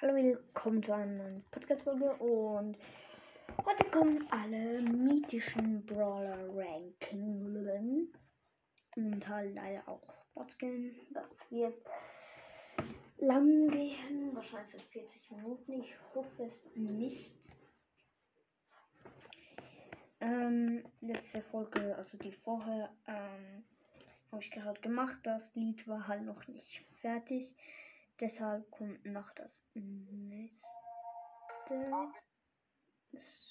Hallo, willkommen zu einer neuen Podcast-Folge und heute kommen alle mythischen Brawler-Ranking und halt leider auch Botskin. Das wird lang gehen, wahrscheinlich so 40 Minuten. Ich hoffe es nicht. Ähm, letzte Folge, also die vorher, ähm, habe ich gerade gemacht. Das Lied war halt noch nicht fertig. Deshalb kommt noch das nächste.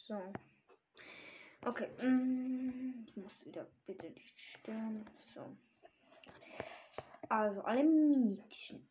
So. Okay. mm, Ich muss wieder bitte nicht stören. So. Also, alle mythischen.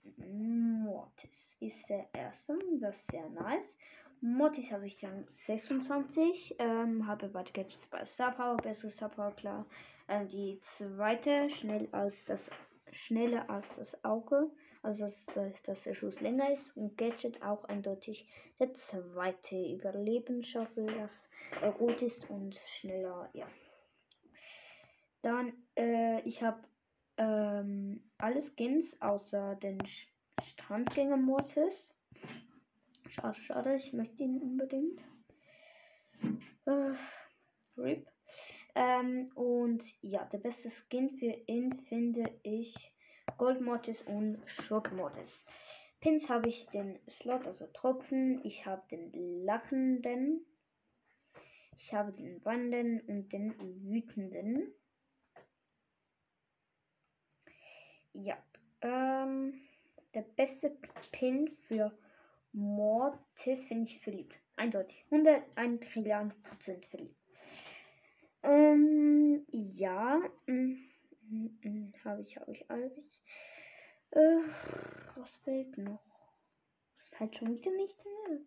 Mortis ist der erste. Das ist sehr nice. Mortis habe ich dann 26. Ähm, habe bei Gadgets bei Star. Bessere Star klar. Ähm, die zweite, schnell als das, schneller als das Auge. Also, dass, dass, der Schuss länger ist. Und Gadget auch eindeutig der zweite Überlebensschaffel, das äh, rot ist und schneller, ja. Dann, äh, ich habe ähm, alle Skins außer den Sch- Strandgänger Mortis. Schade, schade, ich möchte ihn unbedingt. Äh, RIP. Ähm, und ja, der beste Skin für ihn finde ich Gold Mortis und Schock Mortis. Pins habe ich den Slot, also Tropfen. Ich habe den Lachenden. Ich habe den Wandern und den Wütenden. Ja. Ähm, der beste Pin für Mortis finde ich verliebt. Eindeutig. 101 Trillion Prozent verliebt. Ähm, ja. mm, mm, mm, Habe ich, habe ich, habe ich. Äh, was fehlt noch? Fällt schon wieder nicht mehr.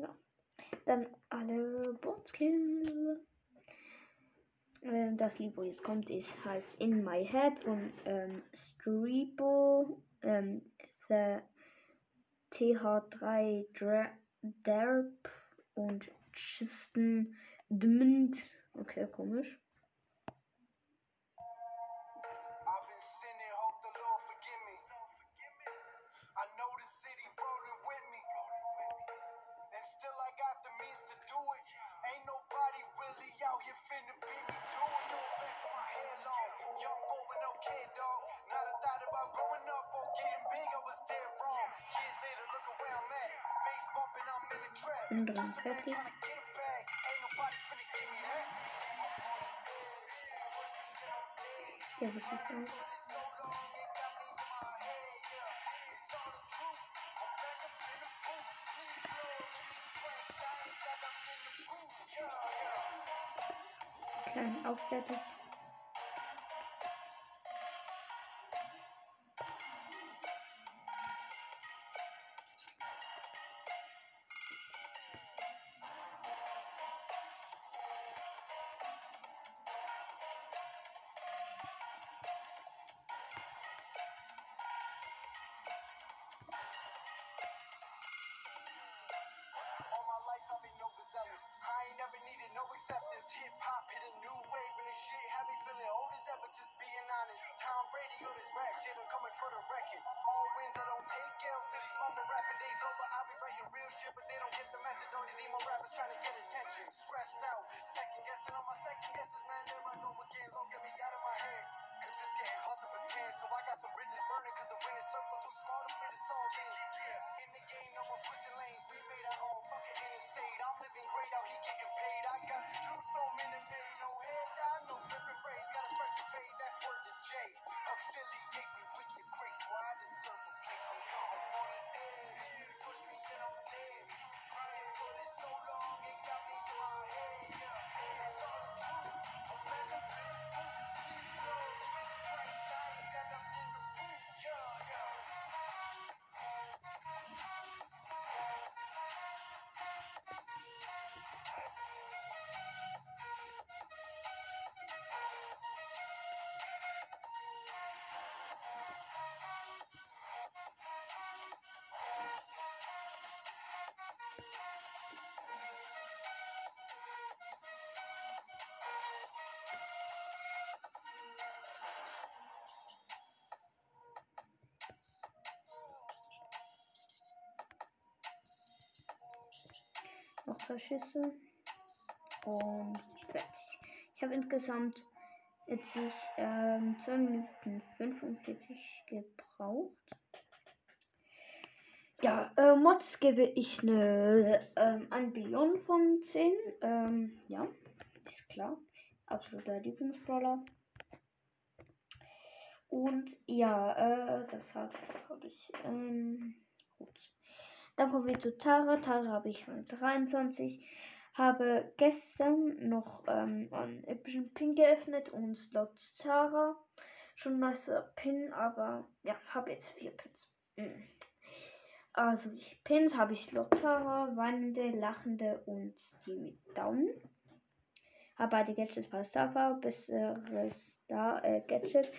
Ja. Dann alle Botskills. Ähm, das Lied, wo jetzt kommt, ist, heißt In My Head von ähm, Streepo, ähm, The TH3 Dra Derp und Tristan Dmund. Okay, komisch. Till I'm dead. Ja, das ist auch. Klein, auch Noch zwei Schüsse. Und fertig. Ich habe insgesamt jetzt ich, ähm, 2 Minuten 45 gebraucht. Ja, äh, Mods gebe ich eine ähm, ein Billion von 10. Ähm, ja, ist klar. Absoluter Lieblingsbrawler. Und ja, äh, das habe hab ich. Ähm, gut. Dann kommen wir zu Tara. Tara habe ich von 23. Habe gestern noch ähm, einen epischen Pin geöffnet und Slot Tara. Schon nicer Pin, aber ja, habe jetzt vier Pins. Mhm. Also ich Pins habe ich Slot Tara, weinende, lachende und die mit Daumen. Habe beide Gadgets bei Star besseres Star äh, Gadget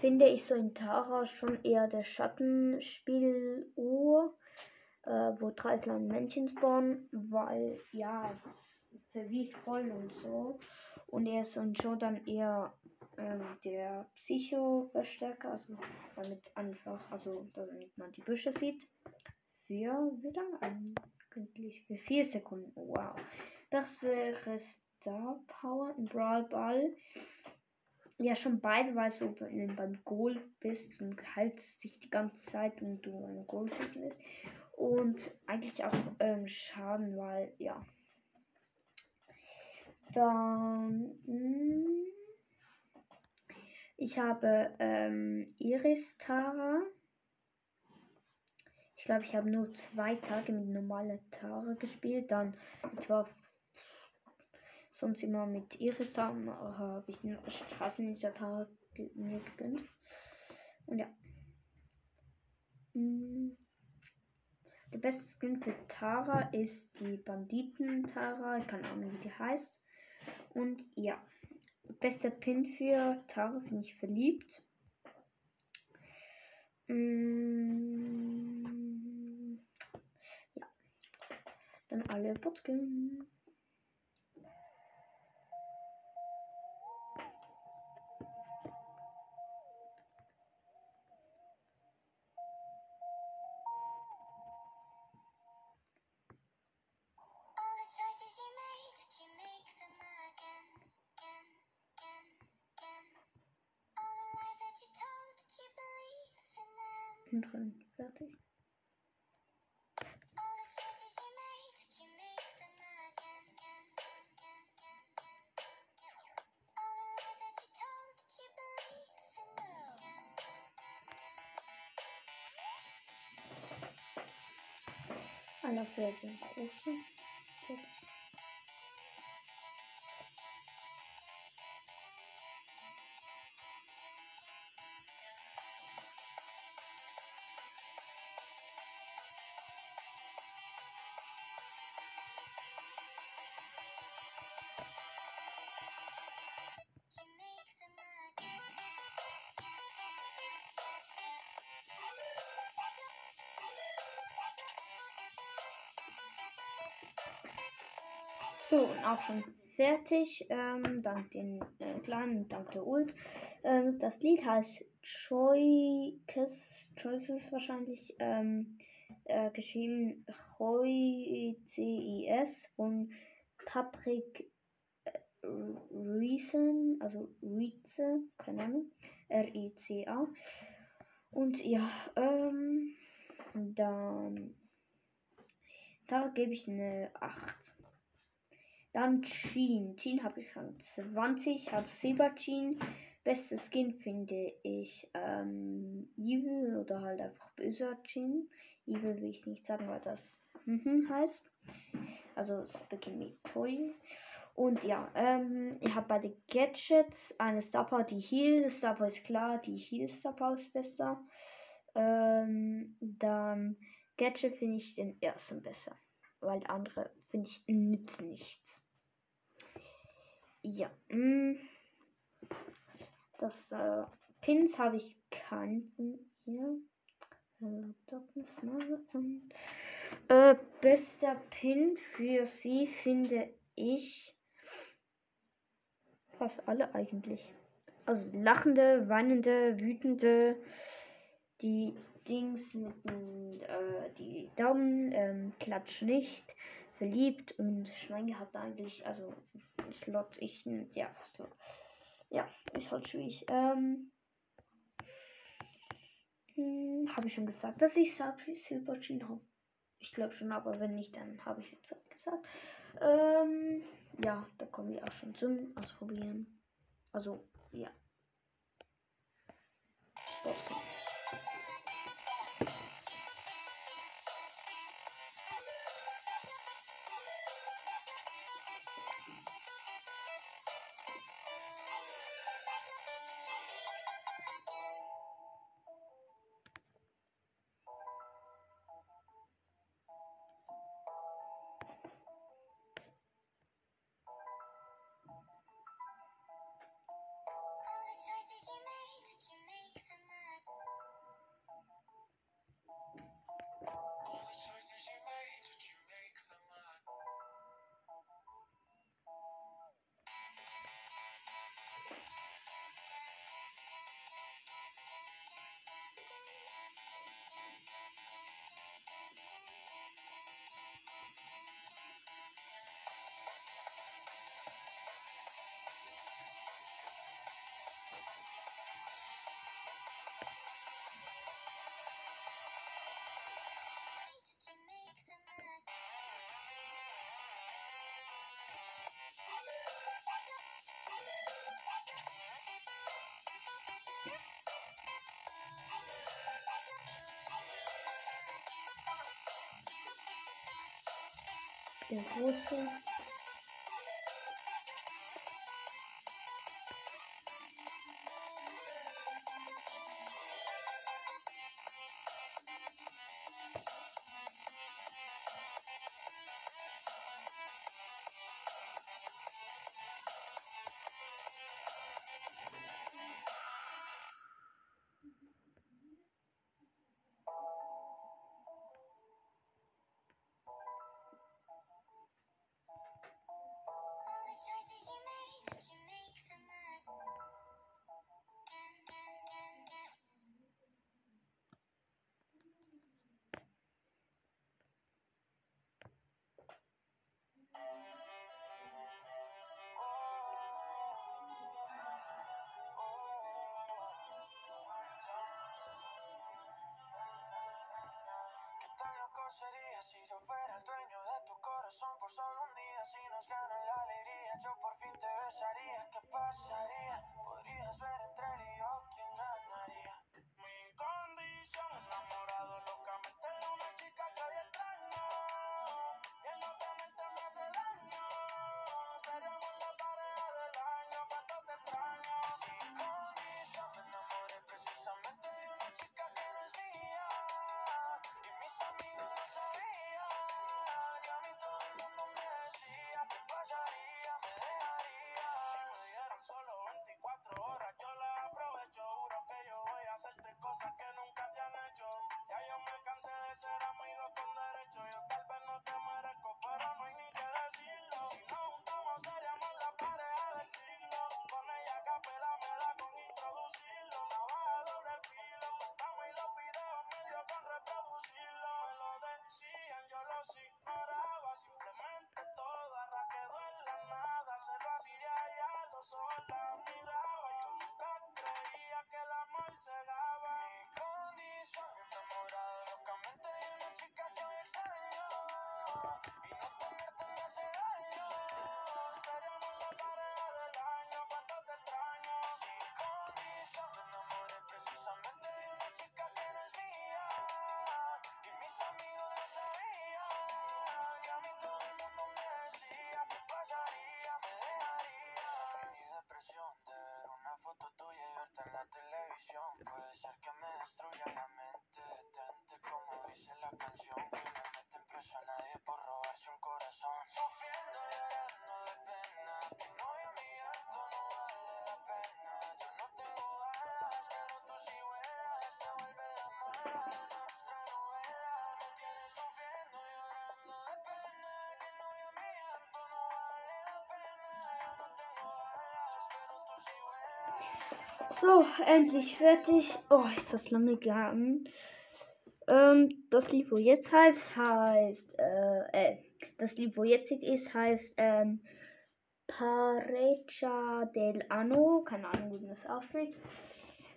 finde ich so in Tara schon eher der Schattenspieluhr, äh, wo drei kleine Männchen spawnen, weil ja, es ist verwiegt voll und so. Und er ist und schon dann eher ähm, der Psycho-Verstärker, also damit einfach, also damit man die Büsche sieht. Für wie lange eigentlich? Für vier Sekunden. Wow. Das wäre Star Power im Brawl Ball ja schon beide, weil du beim Goal bist und haltst dich die ganze Zeit und du ein Goal schießen lässt. Und eigentlich auch ähm, Schaden, weil ja. Dann. Mh, hm, ich habe ähm, Iris Tara. Ich glaube, ich habe nur zwei Tage mit normaler Tara gespielt. Dann etwa sonst immer mit Iris habe ich einen Straßenninja mir gegönnt. Und ja. Mm. Der beste Skin für Tara ist die Banditen-Tara. Keine Ahnung, wie die heißt. Und ja. Bester Pin für Tara finde ich verliebt. Mm. Ja. Dann alle Botskin. So, und auch schon fertig. Ähm, dank den äh, kleinen, dank der Ult. Ähm, das Lied heißt Choices, Choices wahrscheinlich. Ähm, äh, geschrieben C-I-S von Patrick äh, Reason, also Rize, keine Ahnung, R-I-C-A. Und ja, ähm, dann da gebe ich eine 8. Dann Jean. Jean habe ich schon 20. Habe Silber Jean. Bestes Skin finde ich ähm, Evil oder halt einfach böser Jean. Evil will ich nicht sagen, weil das mhm heißt. Also es beginnt mit Toy. Und ja, ähm, ich habe bei den Gadgets eine Star Power, die Heal. Star Power ist klar, die Heal Star Power ist besser. Ähm, dann Gadget finde ich den ersten besser. Weil andere finde ich nützen nichts. Ja. Mh. Das äh, Pins habe ich keinen hier. Äh, bester Pin für sie finde ich fast alle eigentlich. Also lachende, weinende, wütende, die Dings mit äh, die Daumen, ähm, klatsch nicht, verliebt und Schwein gehabt eigentlich. Also Slot, ich, ja, fast Slot. Ja, ist halt schwierig. Ähm, hm, habe ich schon gesagt, dass ich Silberchin habe? Ich glaube schon, aber wenn nicht, dann habe ich es jetzt halt gesagt. Ähm, ja, da kommen wir auch schon zum Ausprobieren. Also, ja. Das kommt. 我不是 pasaría? ¿Qué pasaría? So, endlich fertig. Oh, ist das lange gegangen. Ähm, das Lied, wo jetzt heißt, heißt, äh, äh das Lied, wo jetzt ist, heißt, ähm, Parecha del Anno. Keine Ahnung, wie man das ausspricht.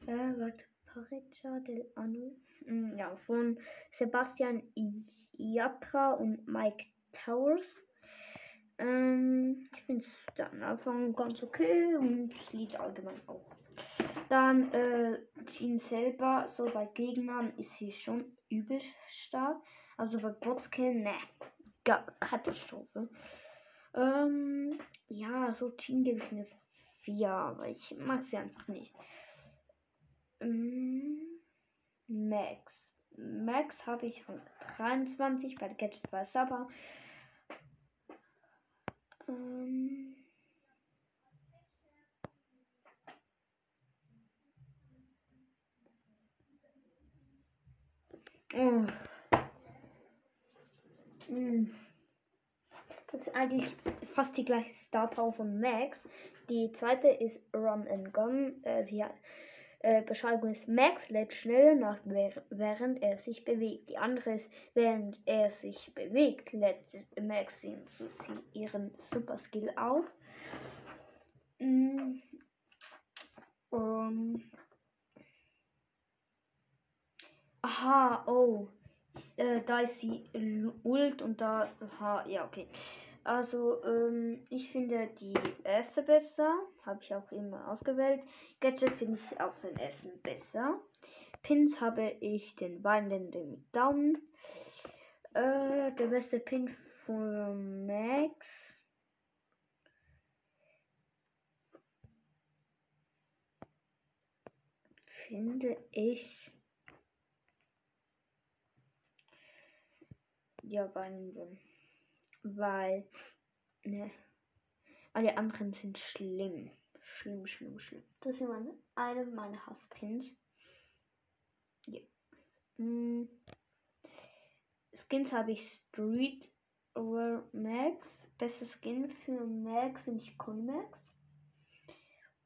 Äh, warte, Parecha del Anno. Mm, ja, von Sebastian Iatra und Mike Towers. Ähm, ich finde es am Anfang ganz okay und das Lied allgemein auch dann äh, Jean selber, so bei Gegnern ist sie schon übel stark. Also bei Botskin, ne, Katastrophe. Ähm, ja, so Jean gebe ich eine 4, aber ich mag sie einfach nicht. Ähm, Max. Max habe ich von 23 bei Gadget bei Saba. Ähm, oh. Mm. Das ist eigentlich fast die gleiche Star Power von Max. Die zweite ist Run and Gun. Äh, sie hat, äh, Beschreibung ist Max lädt schnell nach, während er sich bewegt. Die andere ist, während er sich bewegt, lädt Max ihren Super Skill auf. Mm. Um. Aha, oh. Äh, da ist sie Ult und da. Aha, ja, okay. Also, ähm, ich finde die erste besser. Habe ich auch immer ausgewählt. Gadget finde ich auch sein Essen besser. Pins habe ich den weinenden mit Daumen. Äh, der beste Pin von Max. Finde ich. Ja, weinenden weil ne, alle anderen sind schlimm. Schlimm, schlimm, schlimm. Das ist meine, eine meiner Hasspins. Ja. Hm. Skins habe ich Street over Max. Beste Skin für Max finde ich Conmax.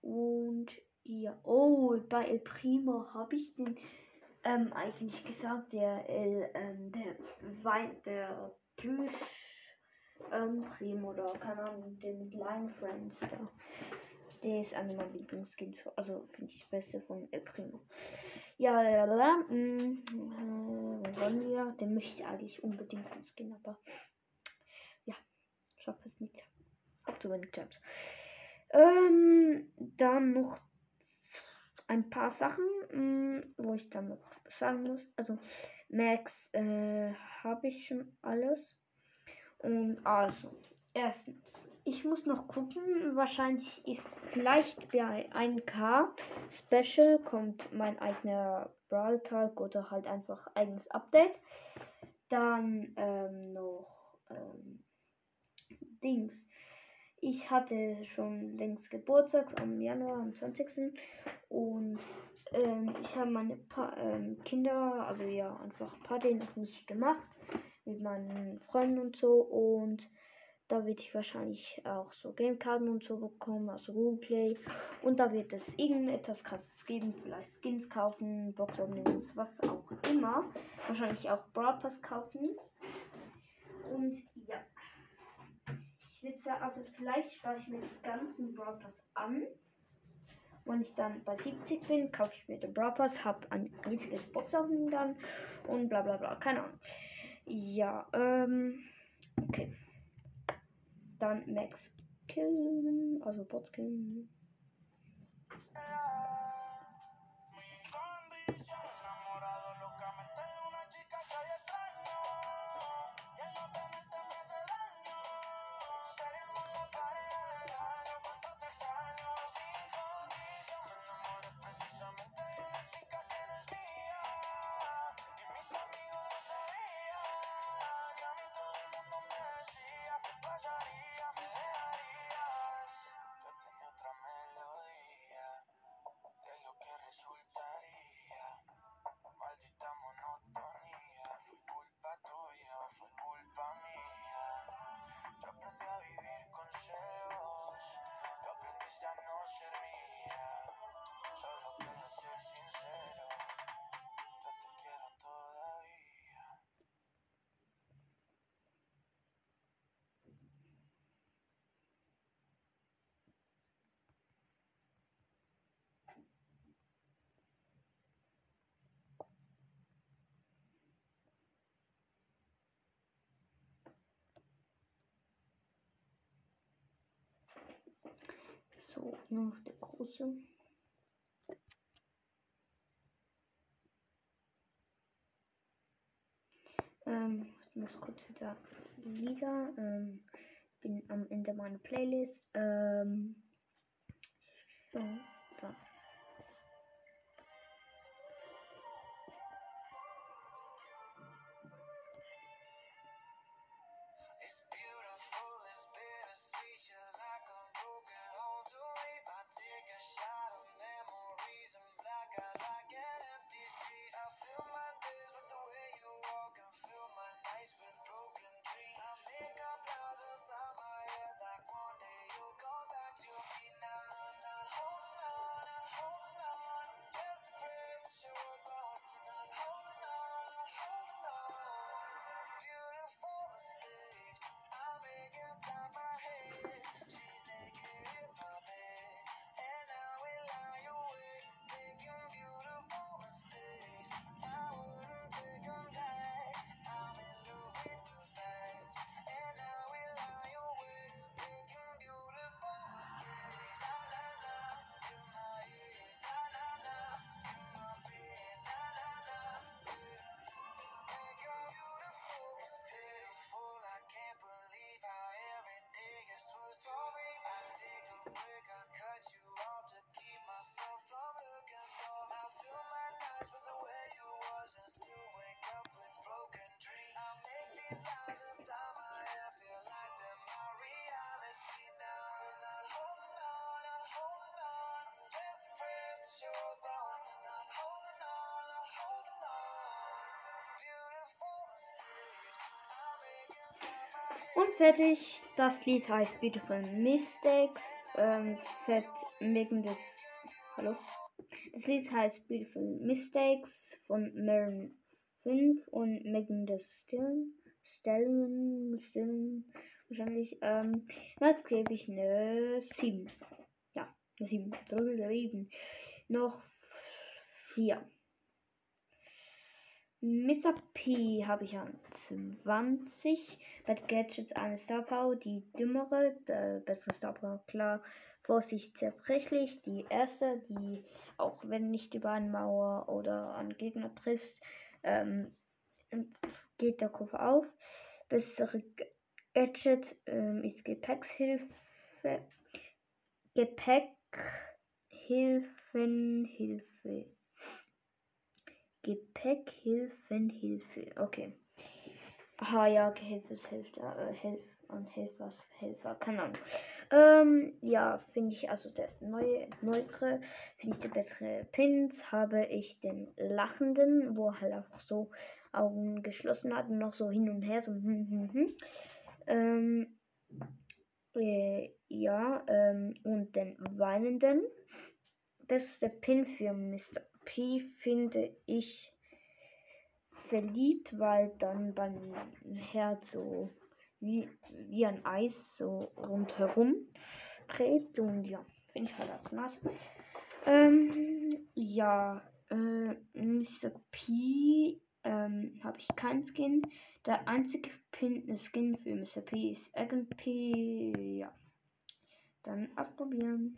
Und ja, oh, bei El Primo habe ich den ähm, eigentlich gesagt, der, El, ähm, der Wein, der Plüsch ähm, Primo oder keine Ahnung, den mit Line Friends da. Der ist einer meiner Lieblingsskins, also finde ich beste von El Primo. Ja, ja, ja, mm, äh, wir? Den möchte ich eigentlich unbedingt den Skin, aber ja, schaffe es nicht. Hab zu wenig. Ähm, dann noch ein paar Sachen, mh, mm, wo ich dann noch sagen muss. Also Max äh, habe ich schon alles. Und also, erstens, ich muss noch gucken. Wahrscheinlich ist vielleicht bei 1K Special kommt mein eigener Brawl Talk oder halt einfach eigenes Update. Dann ähm, noch ähm, Dings. Ich hatte schon längst Geburtstag am Januar, am 20. Und ähm, ich habe meine pa ähm, Kinder, also ja, einfach Party noch nicht gemacht mit meinen Freunden und so. Und da werde ich wahrscheinlich auch so Gamekarten und so bekommen, also Roleplay. Und da wird es irgendetwas krasses geben, vielleicht Skins kaufen, Box Openings, was auch immer. Wahrscheinlich auch Brawl Pass kaufen. Und. Ich würde sagen, also vielleicht spare ich mir die ganzen Brawl an. Wenn ich dann bei 70 bin, kaufe ich mir den Brawl habe ein riesiges Box Opening dann und bla bla bla. Keine Ahnung. Ja, ähm, okay. Dann Max killen, also Bots killen. Nur noch der große. Ähm, ich muss kurz wieder wieder. Ähm, bin am Ende meiner Playlist. Ähm, so, da. Und fertig. Das Lied heißt Beautiful Mistakes. Ähm, fett wegen des. Hallo? Das Lied heißt Beautiful Mistakes von Marin 5 und Megan Thee Stallion. Stallion, Stallion wahrscheinlich. Ähm, da gebe ich eine 7. Ja, eine 7. 7. Noch 4. Mr. P habe ich an 20. Bad Gadgets eine Star Power, die dümmere, der bessere Star Power, klar. Vorsicht zerbrechlich, die erste, die auch wenn nicht über eine Mauer oder an Gegner triffst, ähm, geht der Koffer auf. Bessere Gadget ähm, ist Gepäckshilfe. Gepäckhilfenhilfe. Gepäckhilfenhilfe. Okay. Ah ja, Hilfeshilfe, äh, Hilf und Helfershelfer, keine Ahnung. Ähm, ja, finde ich also der neue, neuere, finde ich der bessere Pins. Habe ich den lachenden, wo halt einfach so Augen geschlossen hat und noch so hin und her, so hm, hm, hm. Ähm, äh, ja, ähm, und den weinenden. Beste Pin für Mr. P finde ich verliebt, weil dann beim Herz so wie, wie ein Eis so rundherum dreht und ja, finde ich halt nice. Ähm, ja, äh, Mr. P ähm, habe ich keinen Skin. Der einzige Pin Skin für Mr. P ist Eggen P. Ja. Dann ausprobieren.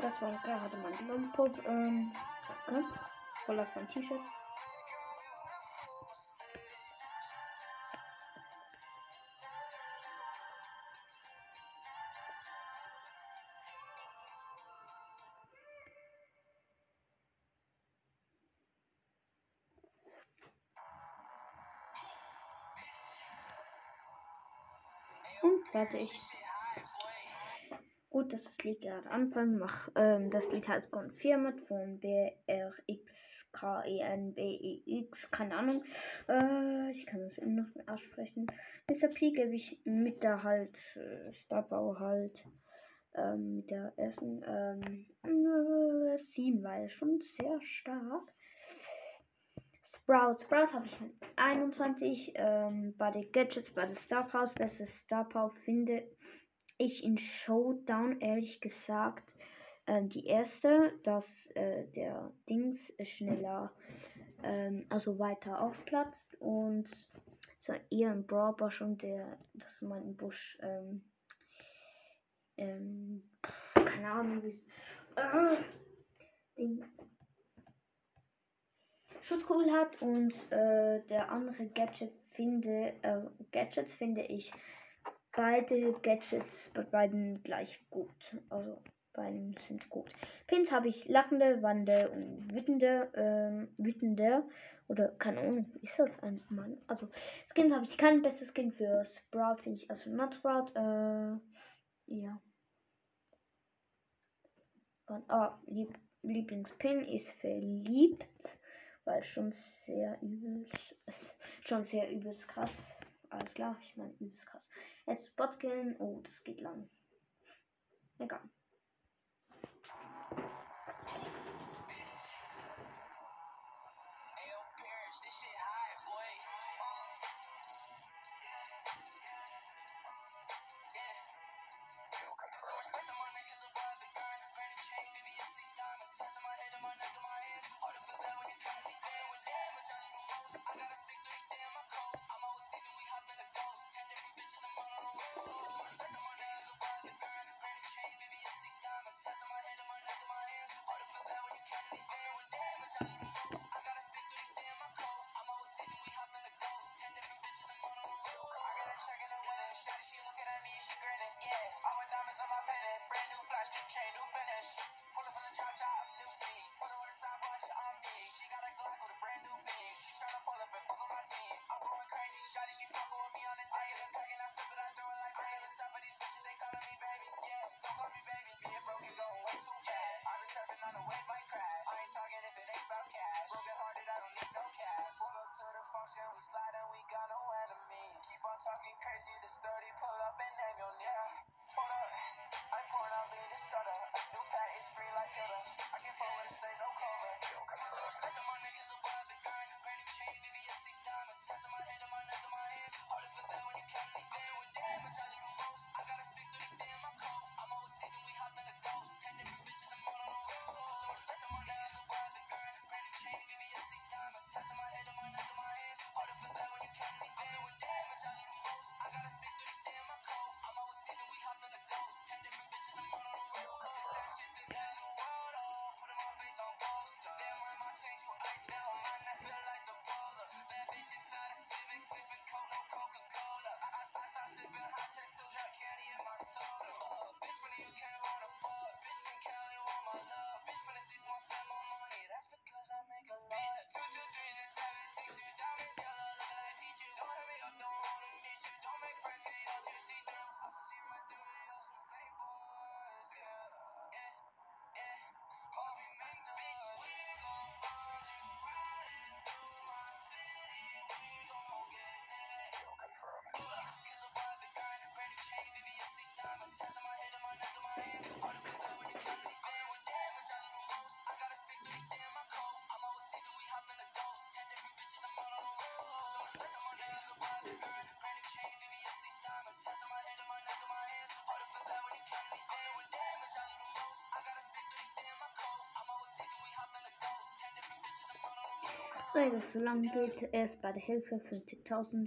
Das war gerade mein Lollipop. Ähm, ganz voll auf mein T-Shirt. Und fertig. Gut, dass das Lied gerade anfangen. Mach, ähm, das Lied heißt Confirmed von B-R-X-K-E-N-B-E-X. Keine Ahnung. Äh, ich kann das immer noch nicht aussprechen. Mr. P gebe ich mit der halt, äh, Starbau halt, ähm, mit der ersten, ähm, äh, 7, weil schon sehr stark. Sprout. Sprout habe ich mit 21. Ähm, bei den Gadgets, bei der Star Power, beste Star Power finde ich in Showdown ehrlich gesagt ähm, die erste, dass äh, der Dings schneller, ähm, also weiter aufplatzt und so eher ein Brawl schon der, dass man im Busch, ähm, ähm, keine Ahnung, wie es, äh, Dings, Schutzkugel hat und äh, der andere Gadget finde, äh, Gadgets finde ich beide Gadgets bei beiden gleich gut. Also beiden sind gut. Pins habe ich lachende, wandende und wütende, ähm, wütende oder Ahnung, ist das ein Mann? Also Skins habe ich kein bestes Skin für Sprout, finde ich, also not Sprout, äh, ja. Und, ah, Lieb Lieblingspin ist verliebt, weil schon sehr übelst, schon sehr übelst krass. Alles klar, ich meine übelst krass. Jetzt Spot killen. Oh, das geht lang. Egal. Dass es so lang geht, erst bei der Hilfe 50.000.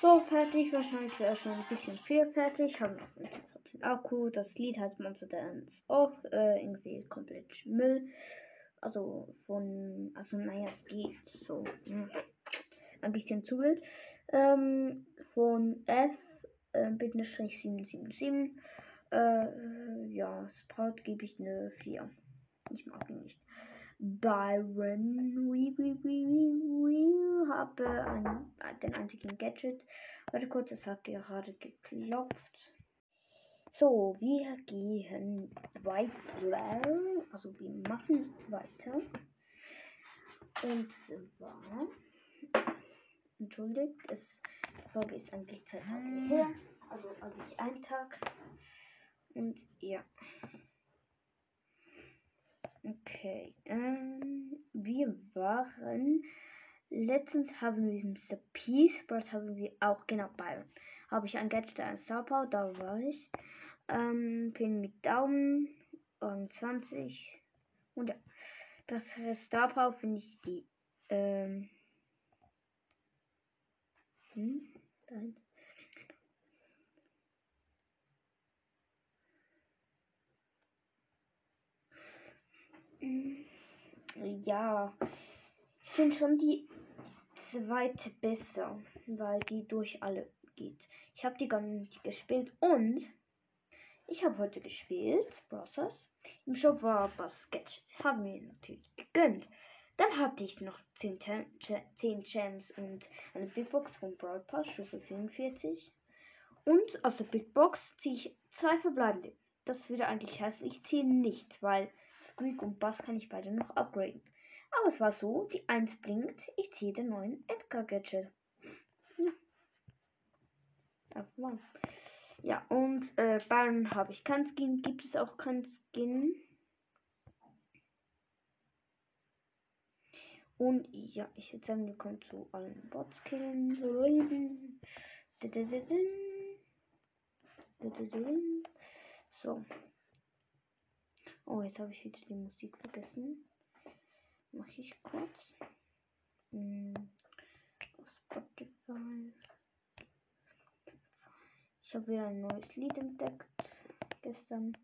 So, fertig. Wahrscheinlich wäre schon ein bisschen viel fertig. Haben noch 50% Akku. Das Lied heißt Monster Dance Off. Äh, irgendwie komplett Müll. Also von, also naja, es geht so. Hm, ein bisschen zu wild. Ähm, von F, äh, Bittenstrich 777. Äh, ja, Sprout gebe ich eine 4. Ich mag ihn nicht. Byron, wie, wie, wie, wie, wie, habe ein, den einzigen Gadget. Warte kurz, es hat gerade geklopft. So, wir gehen weiter. Also wir machen weiter. Und zwar, entschuldigt, es, die Folge ist eigentlich zwei Tage her. Also eigentlich ein Tag. Und ja. Okay. Ähm, wir waren. Letztens haben wir Mr. Peace, dort haben wir auch genau Byron. Habe ich ein Gadget, ein Star da war ich. Ähm, Pin mit Daumen und 20. Und ja. Bessere Star finde ich die. Ähm. Hm. Ja, ich finde schon die zweite besser, weil die durch alle geht. Ich habe die gar nicht gespielt und ich habe heute gespielt, Brothers. Im Shop war Basket. Haben wir natürlich gegönnt. Dann hatte ich noch 10, 10 Gems und eine Big Box von Brawl Pass, Stufe 44. Und aus der Big Box ziehe ich zwei verbleibende. Das würde eigentlich heißen, ich ziehe nichts, weil Squeak und Bass kann ich beide noch upgraden. Aber es war so, die 1 blinkt, ich ziehe den neuen Edgar Gadget. Ja. Ja, und äh, Byron habe ich kein Skin, gibt es auch kein Skin. Und ja, ich würde sagen, wir kommen zu allen Bots killen. So. Oh, jetzt habe ich wieder die Musik vergessen. Mache ich kurz. Hm, Spotify. Ich habe wieder ein neues Lied entdeckt. Gestern.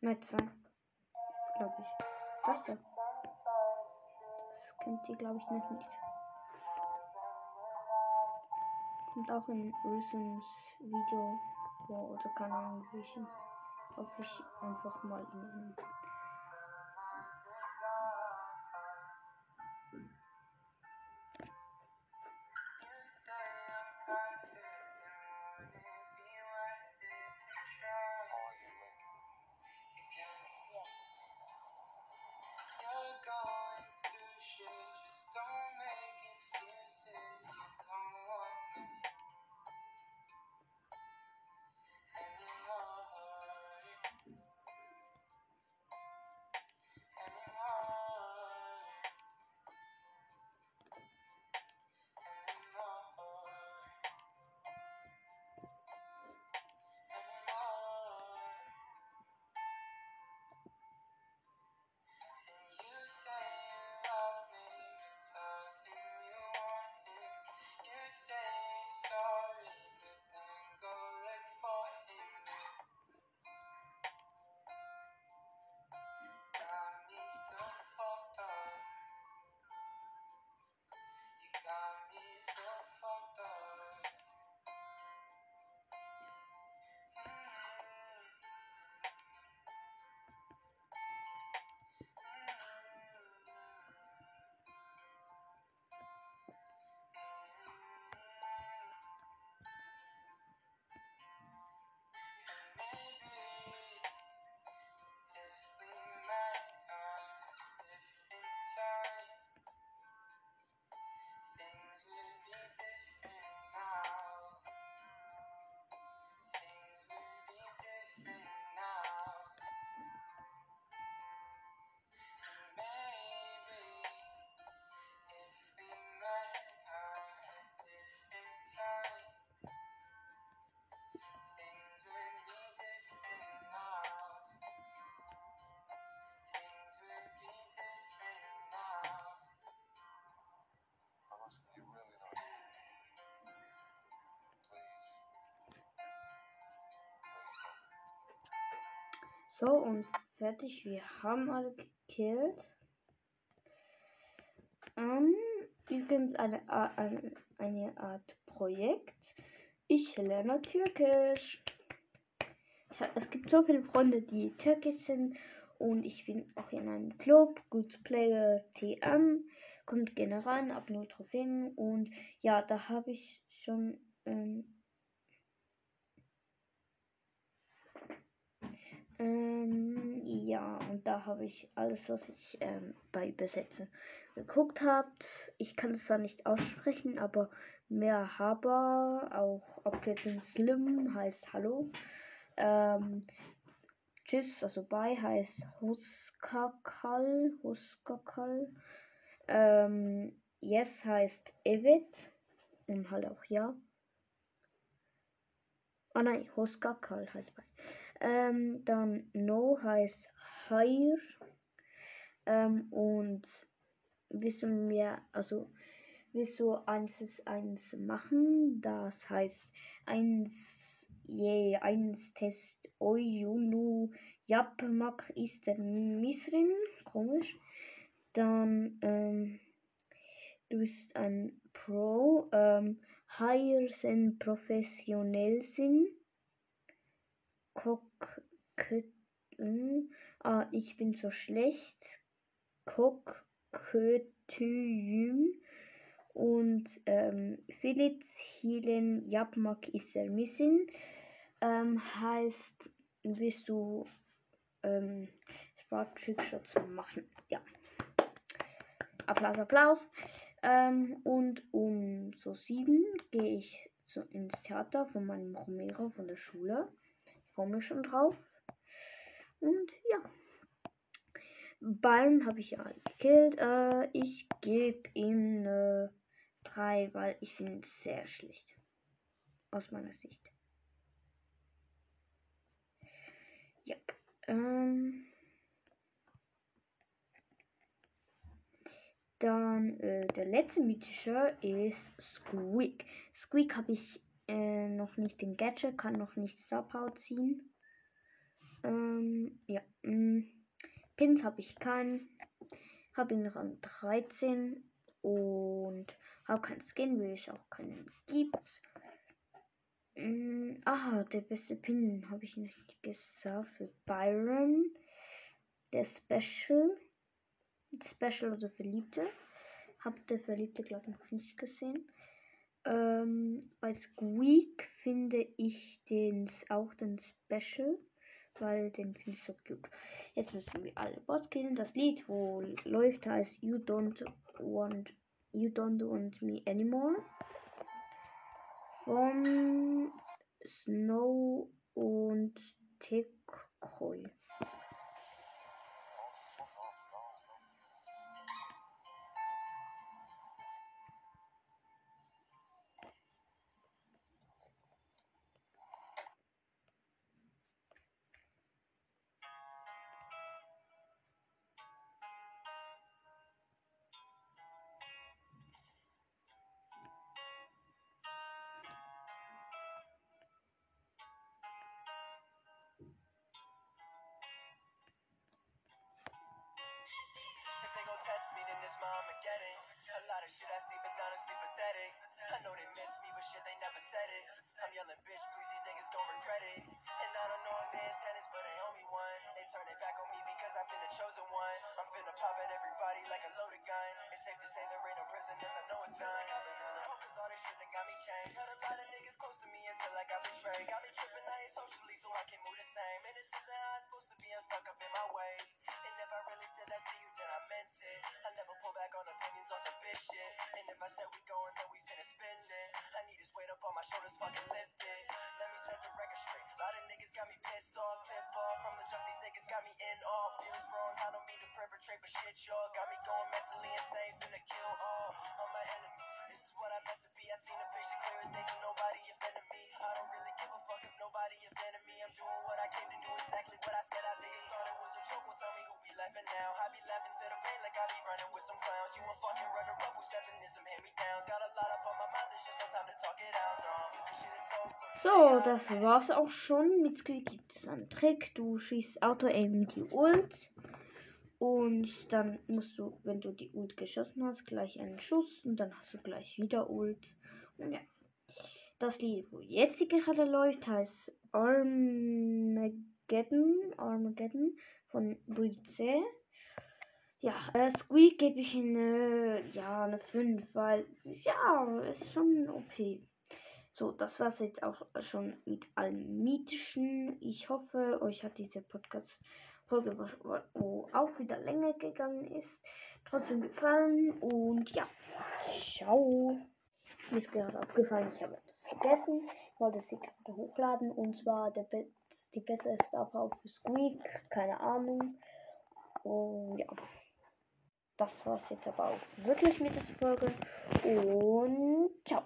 Ne, zwei. Glaube ich. Was da? Das kennt ihr, glaube ich, noch nicht. Kommt auch in Rissons Video vor oder keine Ahnung welchen. Hoffe ich einfach mal in So, und fertig. Wir haben alle gekillt. Ähm, übrigens eine, eine, eine Art Projekt. Ich lerne Türkisch. Es gibt so viele Freunde, die türkisch sind und ich bin auch in einem Club, Good Player TM. Kommt gerne rein, ab 0 Trophäen und ja, da habe ich schon ähm, da habe ich alles, was ich ähm, bei Besetzen geguckt habt. Ich kann es zwar nicht aussprechen, aber Merhaba, auch Abkürzung Slim heißt Hallo. Ähm, tschüss, also bye heißt Huskakal, Huskakal. Ähm, yes heißt Evit und halt auch ja. Oh nein, Huskakal heißt bye. Ähm, dann No heißt Hire. Ähm, und du mir, also du eins bis eins machen? Das heißt eins je eins Test Oyunu Yapmak ist der Misrin. Komisch. Dann ähm, du bist ein Pro. Ähm, Higher sind professionell sind. Kok ah, ich bin so schlecht. Kok Kötüyüm und ähm, Philips Hilen Yapmak ist er missing. Ähm, heißt, willst du ähm, Sprachtrickshots machen? Ja. Applaus, Applaus. Ähm, und um so sieben gehe ich so ins Theater von meinem Romero von der Schule. Ich freue mich schon drauf. Und ja. Byron habe ich ja gekillt. Äh, ich gebe ihm eine 3, weil ich finde es sehr schlecht. Aus meiner Sicht. Ja. Ähm, dann äh, der letzte mythische ist Squeak. Squeak habe ich äh, noch nicht den Gadget, kann noch nicht Power ziehen. Ähm, ja. Mm. Pins habe ich keinen. Habe ihn Rang 13 und habe keinen Skin, will ich auch keinen gibt. Mm, ah, der beste Pin habe ich nicht gesagt für Byron. Der Special. Special oder Verliebte. Habt der Verliebte, glaube ich, noch nicht gesehen. Ähm, bei Squeak finde ich den auch den Special weil den finde ich so gut. Jetzt müssen wir alle Bots killen. Das Lied, wo läuft, heißt You Don't Want You Don't Want Me Anymore. Von Snow und Tick in. Feels wrong, I don't mean to perpetrate, but shit, y'all got me going mentally insane, finna kill all of my enemies. This is what I meant to be. I seen the picture clear as day, so nobody offended me. I don't really give a fuck if nobody offended me. I'm doing what I came to do, exactly what I said I'd be. Started with some joke, tell me who be laughing now. I be laughing to the pain like I be running with some clowns. You a fucking runner up Feminism hand me downs. Got a lot up on my mind, there's just no time to talk it out. So, das war's auch schon. Mit Squeak gibt es einen Trick. Du schießt Auto-Aim die Ult. Und dann musst du, wenn du die Ult geschossen hast, gleich einen Schuss. Und dann hast du gleich wieder Ult. Und ja. Das Lied, wo jetzt gerade läuft, heißt Armageddon. Armageddon von Brice. Ja, äh, Squeak gebe ich eine, ja, eine 5, weil, ja, ist schon okay. So, das war's jetzt auch schon mit allem Mythischen. Ich hoffe, euch hat diese Podcast-Folge, wo- auch wieder länger gegangen ist, trotzdem gefallen. Und ja, ciao. Mir ist gerade aufgefallen, ich habe etwas vergessen. Ich wollte sie gerade hochladen. Und zwar der Be die beste Star Power für Squeak. Keine Ahnung. Und ja. Das war's jetzt aber auch wirklich mit dieser Folge. Und ciao.